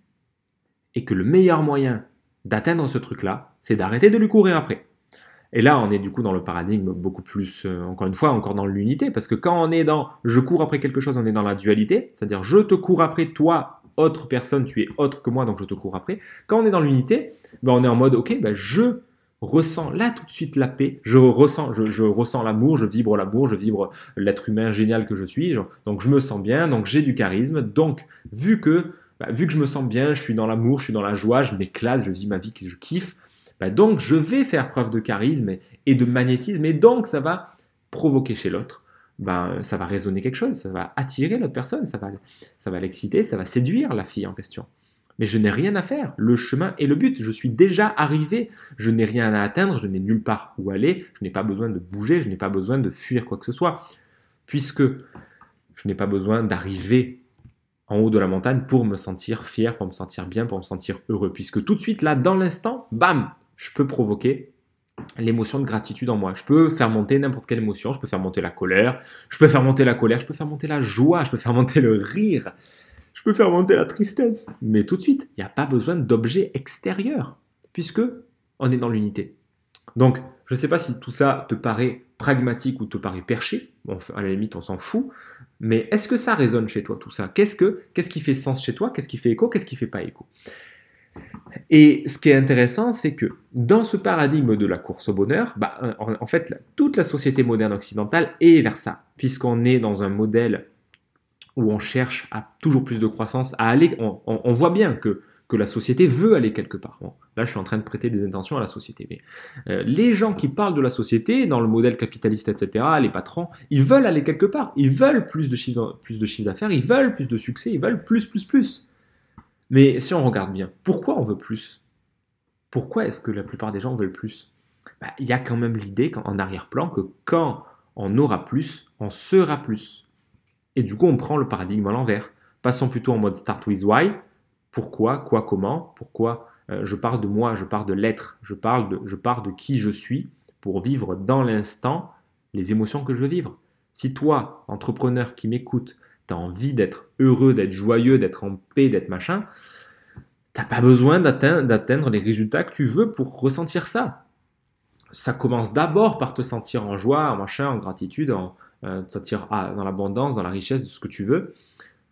Et que le meilleur moyen d'atteindre ce truc-là, c'est d'arrêter de lui courir après. Et là, on est du coup dans le paradigme beaucoup plus, euh, encore une fois, encore dans l'unité, parce que quand on est dans je cours après quelque chose, on est dans la dualité, c'est-à-dire je te cours après toi, autre personne, tu es autre que moi, donc je te cours après. Quand on est dans l'unité, ben on est en mode ok, ben je ressens là tout de suite la paix, je ressens, je, ressens l'amour, je vibre l'amour, je vibre l'être humain génial que je suis, donc je me sens bien, donc j'ai du charisme, donc vu que ben, vu que je me sens bien, je suis dans l'amour, je suis dans la joie, je m'éclate, je vis ma vie que je kiffe, bah, donc je vais faire preuve de charisme et de magnétisme, et donc ça va provoquer chez l'autre, bah, ça va résonner quelque chose, ça va attirer l'autre personne, ça va, ça va l'exciter, ça va séduire la fille en question. Mais je n'ai rien à faire, le chemin est le but, je suis déjà arrivé, je n'ai rien à atteindre, je n'ai nulle part où aller, je n'ai pas besoin de bouger, je n'ai pas besoin de fuir quoi que ce soit, puisque je n'ai pas besoin d'arriver en haut de la montagne pour me sentir fier, pour me sentir bien, pour me sentir heureux. Puisque tout de suite, là, dans l'instant, bam, je peux provoquer l'émotion de gratitude en moi. Je peux faire monter n'importe quelle émotion, je peux faire monter la colère, je peux faire monter la colère, je peux faire monter la joie, je peux faire monter le rire, je peux faire monter la tristesse. Mais tout de suite, il n'y a pas besoin d'objets extérieurs, puisque on est dans l'unité. Donc, je ne sais pas si tout ça te paraît pragmatique ou te paraît perché, à la limite on s'en fout, mais est-ce que ça résonne chez toi tout ça? Qu'est-ce que qui fait sens chez toi? Qu'est-ce qui fait écho? Qu'est-ce qui fait pas écho? Et ce qui est intéressant, c'est que dans ce paradigme de la course au bonheur, bah, en, fait, toute la société moderne occidentale est vers ça, puisqu'on est dans un modèle où on cherche à toujours plus de croissance, à aller, on, voit bien que, que la société veut aller quelque part. là, je suis en train de prêter des intentions à la société, mais euh, les gens qui parlent de la société, dans le modèle capitaliste, etc., les patrons, ils veulent aller quelque part, ils veulent plus de chiffre, plus de chiffre d'affaires, ils veulent plus de succès, ils veulent plus, plus, plus. Mais si on regarde bien, pourquoi on veut plus? Pourquoi est-ce que la plupart des gens veulent plus? Bah, Il y a quand même l'idée en arrière-plan que quand on aura plus, on sera plus. Et du coup, on prend le paradigme à l'envers. Passons plutôt en mode start with why. Pourquoi, quoi, comment Pourquoi euh, je parle de moi, je parle de l'être, je parle de, je parle de qui je suis pour vivre dans l'instant les émotions que je veux vivre. Si toi, entrepreneur qui m'écoute, tu as envie d'être heureux, d'être joyeux, d'être en paix, d'être machin, t'as pas besoin d'atteindre les résultats que tu veux pour ressentir ça. Ça commence d'abord par te sentir en joie, en machin, en gratitude, en euh, sentir ah, dans l'abondance, dans la richesse de ce que tu veux.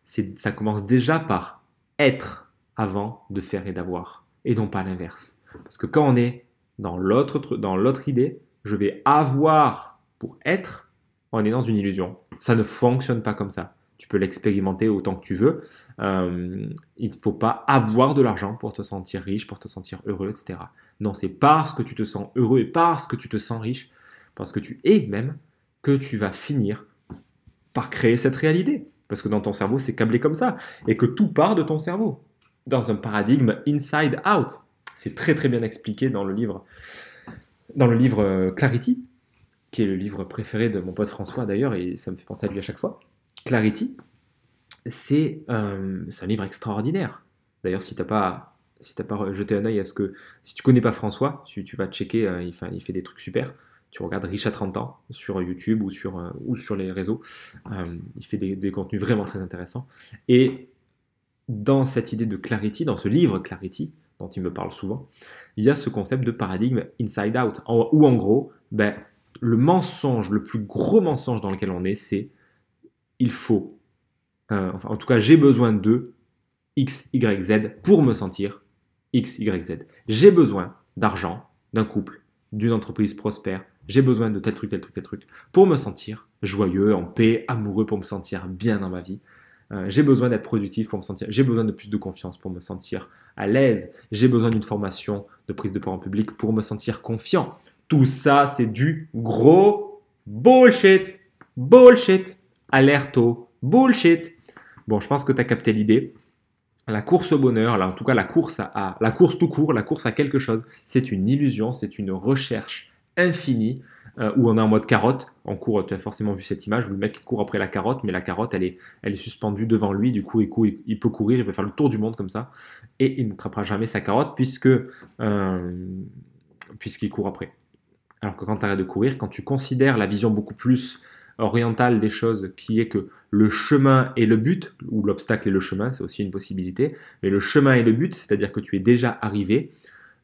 Ça commence déjà par être avant de faire et d'avoir, et non pas l'inverse. Parce que quand on est dans l'autre dans l'autre idée, je vais avoir pour être, on est dans une illusion. Ça ne fonctionne pas comme ça tu peux l'expérimenter autant que tu veux. Euh, il ne faut pas avoir de l'argent pour te sentir riche, pour te sentir heureux, etc. Non, c'est parce que tu te sens heureux et parce que tu te sens riche, parce que tu es même, que tu vas finir par créer cette réalité. Parce que dans ton cerveau, c'est câblé comme ça. Et que tout part de ton cerveau. Dans un paradigme inside out. C'est très très bien expliqué dans le livre, dans le livre euh, Clarity, qui est le livre préféré de mon pote François d'ailleurs, et ça me fait penser à lui à chaque fois. Clarity, c'est un livre extraordinaire. D'ailleurs, si tu n'as pas, si pas jeté un œil à ce que. Si tu connais pas François, tu, tu vas checker, euh, il, fait, des trucs super. Tu regardes Rich à 30 ans sur YouTube ou sur, euh, ou sur les réseaux. Euh, il fait des, des, contenus vraiment très intéressants. Et dans cette idée de Clarity, dans ce livre Clarity, dont il me parle souvent, il y a ce concept de paradigme inside out, où en gros, ben, le mensonge, le plus gros mensonge dans lequel on est, c'est il faut, euh, enfin en tout cas j'ai besoin de X, Y, Z pour me sentir X, Y, Z. J'ai besoin d'argent, d'un couple, d'une entreprise prospère, j'ai besoin de tel truc, tel truc, tel truc, pour me sentir joyeux, en paix, amoureux, pour me sentir bien dans ma vie. Euh, j'ai besoin d'être productif pour me sentir, j'ai besoin de plus de confiance pour me sentir à l'aise, j'ai besoin d'une formation de prise de parole public pour me sentir confiant. Tout ça, c'est du gros bullshit. Bullshit alerte au bullshit. Bon, je pense que tu as capté l'idée. La course au bonheur, là, en tout cas la course à, la course tout court, la course à quelque chose, c'est une illusion, c'est une recherche infinie euh, où on est en mode carotte. En court, tu as forcément vu cette image où le mec court après la carotte, mais la carotte, elle est, elle est suspendue devant lui. Du coup, il, il, peut courir, il peut faire le tour du monde comme ça, et il ne trappera jamais sa carotte puisque euh, puisqu'il court après. Alors que quand tu arrêtes de courir, quand tu considères la vision beaucoup plus orientale des choses qui est que le chemin est le but, ou l'obstacle est le chemin, c'est aussi une possibilité, mais le chemin est le but, c'est-à-dire que tu es déjà arrivé.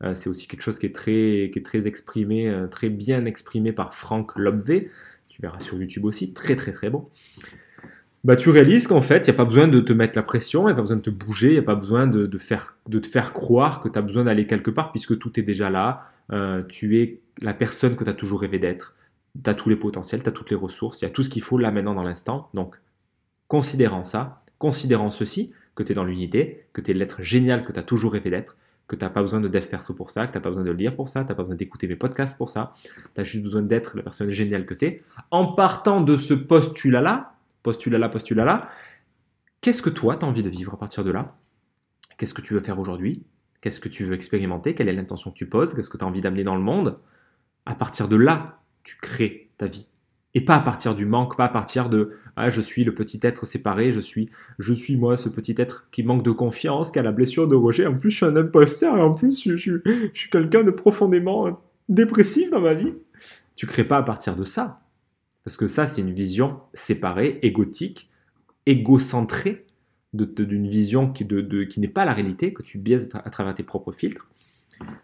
Euh, c'est aussi quelque chose qui est très, qui est très exprimé, euh, très bien exprimé par Franck Lobvé. Tu verras sur YouTube aussi, très très très bon. Bah, tu réalises qu'en fait, il n'y a pas besoin de te mettre la pression, il n'y a pas besoin de te bouger, il n'y a pas besoin de, faire, de te faire croire que tu as besoin d'aller quelque part puisque tout est déjà là. Euh, tu es la personne que tu as toujours rêvé d'être. Tu as tous les potentiels, tu as toutes les ressources, il y a tout ce qu'il faut là maintenant dans l'instant. Donc, considérant ça, considérant ceci, que tu es dans l'unité, que tu es l'être génial que tu as toujours rêvé d'être, que tu n'as pas besoin de dev perso pour ça, que tu n'as pas besoin de lire pour ça, tu n'as pas besoin d'écouter mes podcasts pour ça, tu as juste besoin d'être la personne géniale que tu es. En partant de ce postulat-là, postulat-là, postulat-là, qu'est-ce que toi, tu as envie de vivre à partir de là? Qu'est-ce que tu veux faire aujourd'hui? Qu'est-ce que tu veux expérimenter? Quelle est l'intention que tu poses? Qu'est-ce que tu as envie d'amener dans le monde? À partir de là, tu crées ta vie. Et pas à partir du manque, pas à partir de ah, je suis le petit être séparé, je suis, je suis moi ce petit être qui manque de confiance, qui a la blessure de rejet. En plus, je suis un imposteur et en plus, je, je, suis quelqu'un de profondément dépressif dans ma vie. Tu crées pas à partir de ça. Parce que ça, c'est une vision séparée, égotique, égocentrée d'une vision qui, de, qui n'est pas la réalité, que tu biaises à travers tes propres filtres.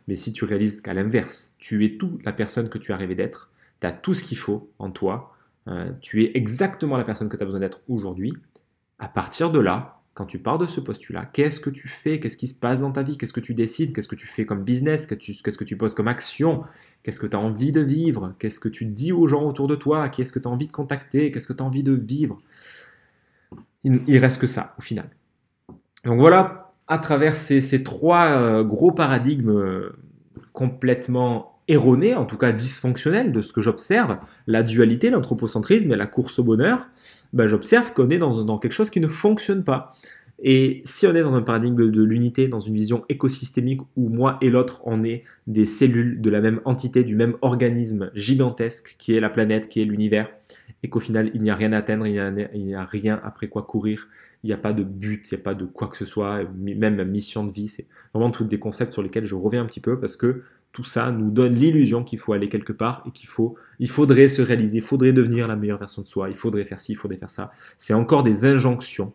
Mais si tu réalises qu'à l'inverse, tu es tout la personne que tu as rêvé d'être, tu as tout ce qu'il faut en toi, euh, tu es exactement la personne que tu as besoin d'être aujourd'hui, à partir de là, quand tu pars de ce postulat, qu'est-ce que tu fais? Qu'est-ce qui se passe dans ta vie? Qu'est-ce que tu décides? Qu'est-ce que tu fais comme business? Qu'est-ce que tu poses comme action? Qu'est-ce que tu as envie de vivre? Qu'est-ce que tu dis aux gens autour de toi? Qui est-ce que tu as envie de contacter? Qu'est-ce que tu as envie de vivre? Il, il, reste que ça au final. Donc voilà, à travers ces, trois euh, gros paradigmes euh, complètement erroné, en tout cas dysfonctionnel de ce que j'observe, la dualité, l'anthropocentrisme et la course au bonheur, ben, j'observe qu'on est dans, quelque chose qui ne fonctionne pas. Et si on est dans un paradigme de l'unité, dans une vision écosystémique où moi et l'autre, on est des cellules de la même entité, du même organisme gigantesque qui est la planète, qui est l'univers, et qu'au final, il n'y a rien à atteindre, il n'y a, a, rien après quoi courir, il n'y a pas de but, il n'y a pas de quoi que ce soit, même mission de vie, c'est vraiment tous des concepts sur lesquels je reviens un petit peu parce que tout ça nous donne l'illusion qu'il faut aller quelque part et qu'il faudrait se réaliser, il faudrait devenir la meilleure version de soi, il faudrait faire ci, il faudrait faire ça. C'est encore des injonctions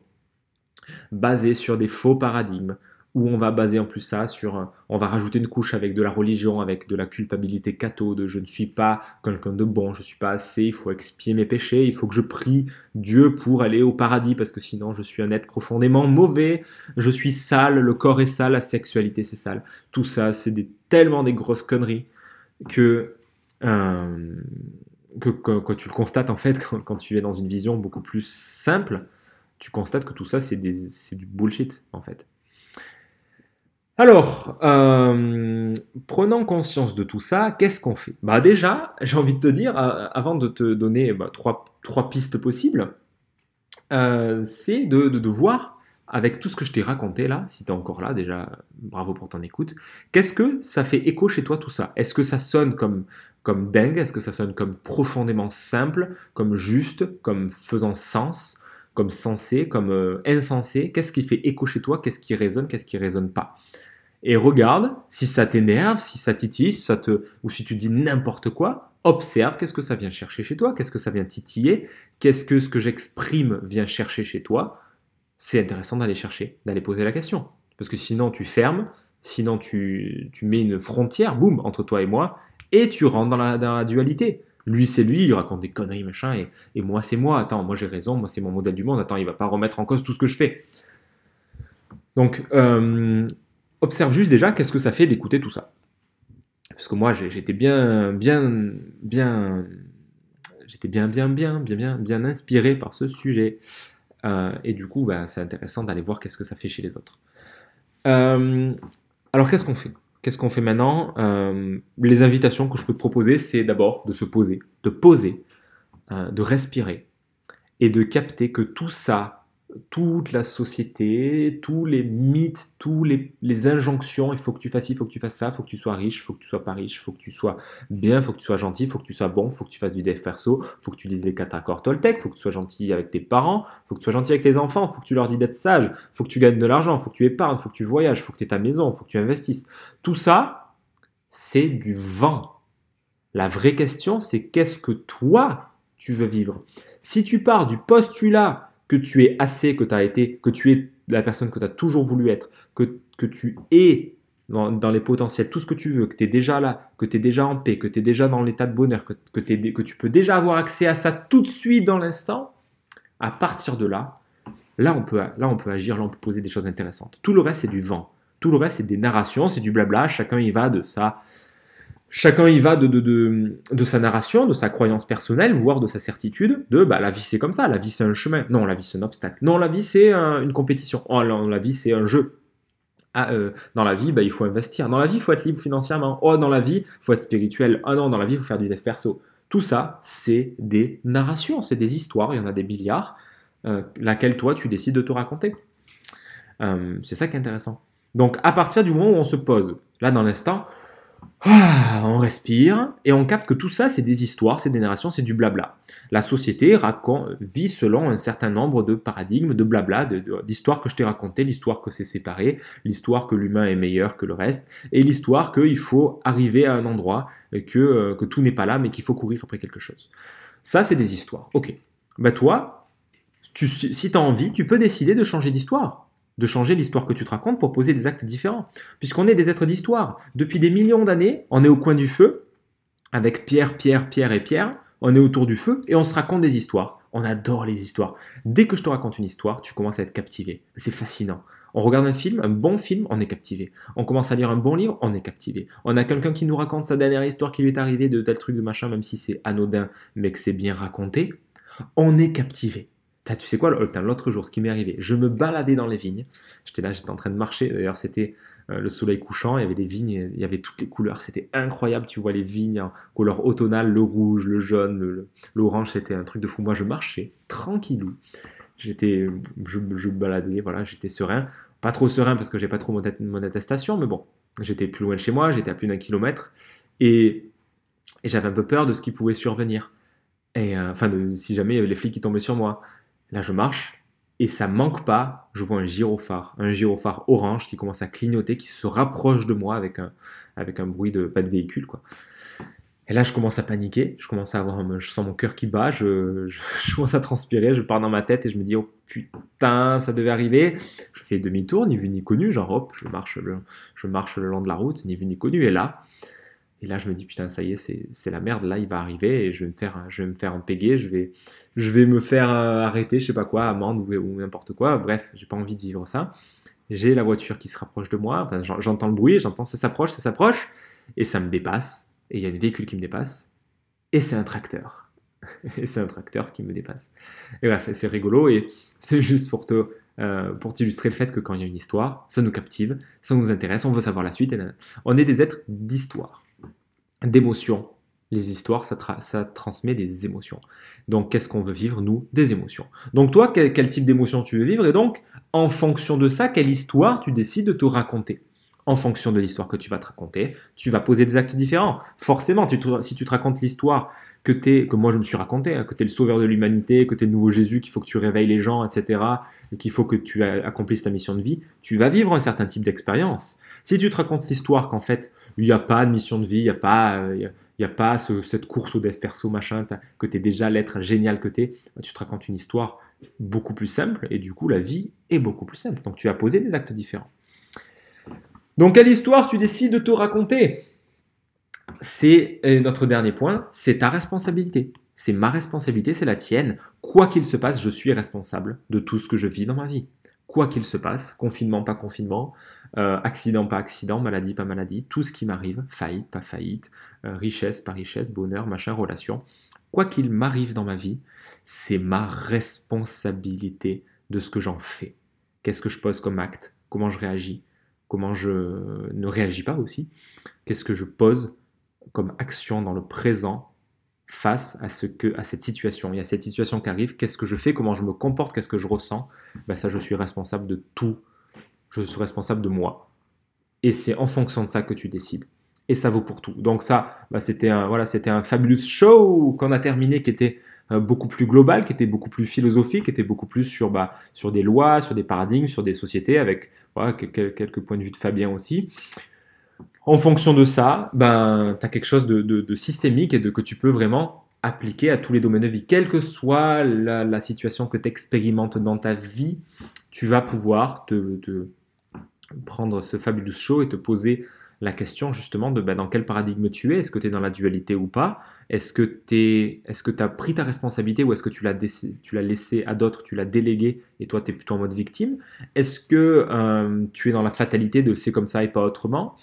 basées sur des faux paradigmes où on va baser en plus ça sur, on va rajouter une couche avec de la religion, avec de la culpabilité catho, de je ne suis pas quelqu'un de bon, je ne suis pas assez, il faut expier mes péchés, il faut que je prie Dieu pour aller au paradis parce que sinon je suis un être profondément mauvais, je suis sale, le corps est sale, la sexualité c'est sale. Tout ça, c'est tellement des grosses conneries que, euh, que, quand tu le constates en fait, quand, tu es dans une vision beaucoup plus simple, tu constates que tout ça c'est du bullshit en fait. Alors, euh, prenant conscience de tout ça, qu'est-ce qu'on fait? Bah déjà, j'ai envie de te dire, euh, avant de te donner bah, trois, pistes possibles, euh, c'est de, de, voir, avec tout ce que je t'ai raconté là, si tu es encore là, déjà, bravo pour ton écoute, qu'est-ce que ça fait écho chez toi tout ça? Est-ce que ça sonne comme, comme dingue? Est-ce que ça sonne comme profondément simple, comme juste, comme faisant sens comme sensé, comme insensé, qu'est-ce qui fait écho chez toi, qu'est-ce qui résonne, qu'est-ce qui résonne pas? Et regarde si ça t'énerve, si ça titille, ça te, ou si tu dis n'importe quoi. Observe qu'est-ce que ça vient chercher chez toi, qu'est-ce que ça vient titiller, qu'est-ce que ce que j'exprime vient chercher chez toi. C'est intéressant d'aller chercher, d'aller poser la question. Parce que sinon tu fermes, sinon tu, tu mets une frontière, boum, entre toi et moi, et tu rentres dans la, dans la dualité. Lui, c'est lui, il raconte des conneries, machin, et, et moi, c'est moi. Attends, moi j'ai raison, moi c'est mon modèle du monde. Attends, il va pas remettre en cause tout ce que je fais. Donc, euh, observe juste déjà qu'est-ce que ça fait d'écouter tout ça. Parce que moi, j'étais bien, bien, bien, j'étais bien, bien, bien, bien, bien, bien inspiré par ce sujet. Euh, et du coup, bah, c'est intéressant d'aller voir qu'est-ce que ça fait chez les autres. Euh, alors, qu'est-ce qu'on fait? Qu'est-ce qu'on fait maintenant? Euh, Les invitations que je peux te proposer, c'est d'abord de se poser, de poser, de respirer et de capter que tout ça, toute la société, tous les mythes, tous les, injonctions, il faut que tu fasses ci, il faut que tu fasses ça, il faut que tu sois riche, il faut que tu sois pas riche, il faut que tu sois bien, il faut que tu sois gentil, il faut que tu sois bon, il faut que tu fasses du dev perso, il faut que tu lises les quatre accords Toltec, il faut que tu sois gentil avec tes parents, il faut que tu sois gentil avec tes enfants, il faut que tu leur dis d'être sage, il faut que tu gagnes de l'argent, il faut que tu épargnes, il faut que tu voyages, il faut que tu aies ta maison, il faut que tu investisses. Tout ça, c'est du vent. La vraie question, c'est qu'est-ce que toi, tu veux vivre. Si tu pars du postulat que tu es assez, que tu été, que tu es la personne que tu as toujours voulu être, que, que tu es dans, les potentiels, tout ce que tu veux, que tu es déjà là, que tu es déjà en paix, que tu es déjà dans l'état de bonheur, que, que, que tu peux déjà avoir accès à ça tout de suite dans l'instant, à partir de là, là on, peut, là on peut agir, là on peut poser des choses intéressantes. Tout le reste, c'est du vent. Tout le reste, c'est des narrations, c'est du blabla, chacun y va de ça. Chacun y va de, sa narration, de sa croyance personnelle, voire de sa certitude, de bah, la vie c'est comme ça, la vie c'est un chemin. Non, la vie c'est un obstacle. Non, la vie c'est une compétition. Oh, non, la vie c'est un jeu. Ah, euh, dans la vie, bah, il faut investir. Dans la vie, il faut être libre financièrement. Oh, dans la vie, il faut être spirituel. Oh non, dans la vie, il faut faire du dev perso. Tout ça, c'est des narrations, c'est des histoires, il y en a des milliards, euh, laquelle toi, tu décides de te raconter. Euh, c'est ça qui est intéressant. Donc, à partir du moment où on se pose, là, dans l'instant, on respire et on capte que tout ça, c'est des histoires, c'est des narrations, c'est du blabla. La société vit selon un certain nombre de paradigmes, de blabla, d'histoires que je t'ai racontées, l'histoire que c'est séparé, l'histoire que l'humain est meilleur que le reste, et l'histoire qu'il faut arriver à un endroit, que, euh, que tout n'est pas là, mais qu'il faut courir après quelque chose. Ça, c'est des histoires. Ok. Ben toi, si tu as envie, tu peux décider de changer d'histoire de changer l'histoire que tu te racontes pour poser des actes différents. Puisqu'on est des êtres d'histoire. Depuis des millions d'années, on est au coin du feu, avec Pierre, Pierre, Pierre et Pierre, on est autour du feu et on se raconte des histoires. On adore les histoires. Dès que je te raconte une histoire, tu commences à être captivé. C'est fascinant. On regarde un film, un bon film, on est captivé. On commence à lire un bon livre, on est captivé. On a quelqu'un qui nous raconte sa dernière histoire qui lui est arrivée de tel truc de machin, même si c'est anodin, mais que c'est bien raconté. On est captivé tu sais quoi, l'autre jour, ce qui m'est arrivé, je me baladais dans les vignes. J'étais là, j'étais en train de marcher. D'ailleurs, c'était euh, le soleil couchant, il y avait des vignes, il y avait toutes les couleurs. C'était incroyable. Tu vois les vignes en couleur automnale, le rouge, le jaune, l'orange, c'était un truc de fou. Moi, je marchais tranquillou. J'étais, je, je baladais, voilà, j'étais serein. Pas trop serein parce que j'ai pas trop mon, attestation, mais bon, j'étais plus loin de chez moi, j'étais à plus d'un kilomètre. Et, j'avais un peu peur de ce qui pouvait survenir. Et euh, enfin, si jamais il y avait les flics qui tombaient sur moi. Là, je marche et ça manque pas. Je vois un gyrophare, un gyrophare orange qui commence à clignoter, qui se rapproche de moi avec un, avec un bruit de pas de véhicule, quoi. Et là, je commence à paniquer, je commence à avoir, je sens mon cœur qui bat, je, commence à transpirer, je pars dans ma tête et je me dis, oh putain, ça devait arriver. Je fais demi-tour, ni vu ni connu, genre hop, je marche, je marche le long de la route, ni vu ni connu. Et là, et là, je me dis, putain, ça y est, c'est la merde, là, il va arriver et je vais me faire, je vais me faire empéguer, je vais, je vais me faire euh, arrêter, je sais pas quoi, amende ou, n'importe quoi. Bref, j'ai pas envie de vivre ça. J'ai la voiture qui se rapproche de moi, j'entends le bruit, j'entends ça s'approche, ça s'approche, et ça me dépasse. Et il y a un véhicule qui me dépasse, et c'est un tracteur. et c'est un tracteur qui me dépasse. Et bref, c'est rigolo, et c'est juste pour te, euh, pour t'illustrer le fait que quand il y a une histoire, ça nous captive, ça nous intéresse, on veut savoir la suite. Et on est des êtres d'histoire d'émotions. Les histoires, ça, transmet des émotions. Donc, qu'est-ce qu'on veut vivre, nous? Des émotions. Donc, toi, quel, type d'émotion tu veux vivre? Et donc, en fonction de ça, quelle histoire tu décides de te raconter? En fonction de l'histoire que tu vas te raconter, tu vas poser des actes différents. Forcément, si tu te racontes l'histoire que, que moi je me suis raconté, hein, que tu es le sauveur de l'humanité, que tu es le nouveau Jésus, qu'il faut que tu réveilles les gens, etc., qu'il faut que tu accomplisses ta mission de vie, tu vas vivre un certain type d'expérience. Si tu te racontes l'histoire qu'en fait, il n'y a pas de mission de vie, il n'y a pas, euh, il a pas cette course au dev perso, machin, que tu es déjà l'être génial que tu es, bah, tu te racontes une histoire beaucoup plus simple, et du coup, la vie est beaucoup plus simple. Donc tu as posé des actes différents. Donc, quelle histoire tu décides de te raconter? C'est notre dernier point, c'est ta responsabilité. C'est ma responsabilité, c'est la tienne. Quoi qu'il se passe, je suis responsable de tout ce que je vis dans ma vie. Quoi qu'il se passe, confinement, pas confinement, euh, accident, pas accident, maladie, pas maladie, tout ce qui m'arrive, faillite, pas faillite, euh, richesse, pas richesse, bonheur, machin, relation. Quoi qu'il m'arrive dans ma vie, c'est ma responsabilité de ce que j'en fais. Qu'est-ce que je pose comme acte? Comment je réagis? Comment je ne réagis pas aussi, qu'est-ce que je pose comme action dans le présent face à, ce que, à cette situation? Il y a cette situation qui arrive, qu'est-ce que je fais, comment je me comporte, qu'est-ce que je ressens, ben ça je suis responsable de tout, je suis responsable de moi. Et c'est en fonction de ça que tu décides. Et ça vaut pour tout. Donc ça, ben c'était un, voilà, c'était un fabulous show qu'on a terminé qui était euh, beaucoup plus global, qui était beaucoup plus philosophique, qui était beaucoup plus sur, bah, sur des lois, sur des paradigmes, sur des sociétés, avec quelques points de vue de Fabien aussi. En fonction de ça, ben, tu as quelque chose de, systémique et de que tu peux vraiment appliquer à tous les domaines de vie. Quelle que soit la, situation que tu expérimentes dans ta vie, tu vas pouvoir te, prendre ce fabulous show et te poser la question justement de ben, dans quel paradigme tu es? Est-ce que tu es dans la dualité ou pas? Est-ce que tu as pris ta responsabilité ou est-ce que tu l'as, tu l'as laissé à d'autres, tu l'as délégué et toi tu es plutôt en mode victime? Est-ce que euh, tu es dans la fatalité de c'est comme ça et pas autrement?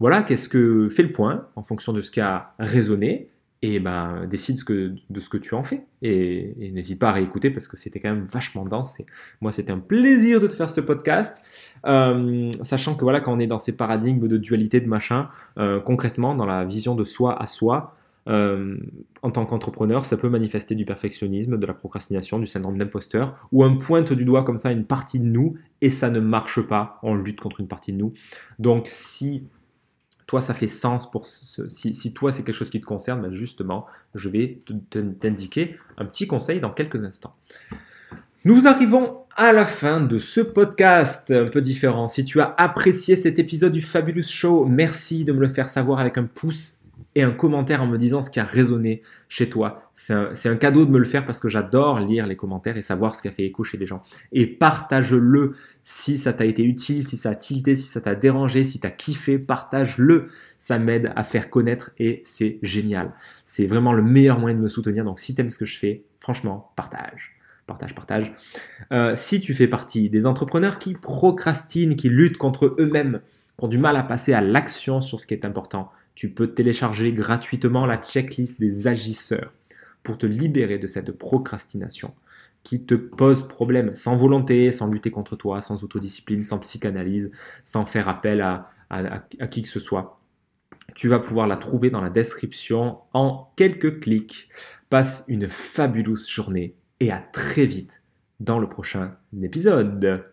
Voilà, qu'est-ce que fais le point en fonction de ce qui a résonné et ben décide ce que, de ce que tu en fais. Et, n'hésite pas à réécouter parce que c'était quand même vachement dense. Moi, c'était un plaisir de te faire ce podcast. Euh, sachant que voilà, quand on est dans ces paradigmes de dualité, de machin, euh, concrètement, dans la vision de soi à soi, euh, en tant qu'entrepreneur, ça peut manifester du perfectionnisme, de la procrastination, du syndrome d'imposteur, ou un pointe du doigt comme ça une partie de nous et ça ne marche pas. On lutte contre une partie de nous. Donc si toi ça fait sens pour si, toi c'est quelque chose qui te concerne, ben justement, je vais t'indiquer un petit conseil dans quelques instants. Nous arrivons à la fin de ce podcast un peu différent. Si tu as apprécié cet épisode du Fabulous Show, merci de me le faire savoir avec un pouce un commentaire en me disant ce qui a résonné chez toi. C'est un, cadeau de me le faire parce que j'adore lire les commentaires et savoir ce qui a fait écho chez les gens. Et partage-le si ça t'a été utile, si ça a tilté, si ça t'a dérangé, si t'as kiffé, partage-le. Ça m'aide à faire connaître et c'est génial. C'est vraiment le meilleur moyen de me soutenir. Donc si t'aimes ce que je fais, franchement, partage partage, partage. Euh, si tu fais partie des entrepreneurs qui procrastinent, qui luttent contre eux-mêmes, qui ont du mal à passer à l'action sur ce qui est important, tu peux télécharger gratuitement la checklist des agisseurs pour te libérer de cette procrastination qui te pose problème, sans volonté, sans lutter contre toi, sans autodiscipline, sans psychanalyse, sans faire appel à, qui que ce soit. Tu vas pouvoir la trouver dans la description en quelques clics. Passe une fabuleuse journée et à très vite dans le prochain épisode.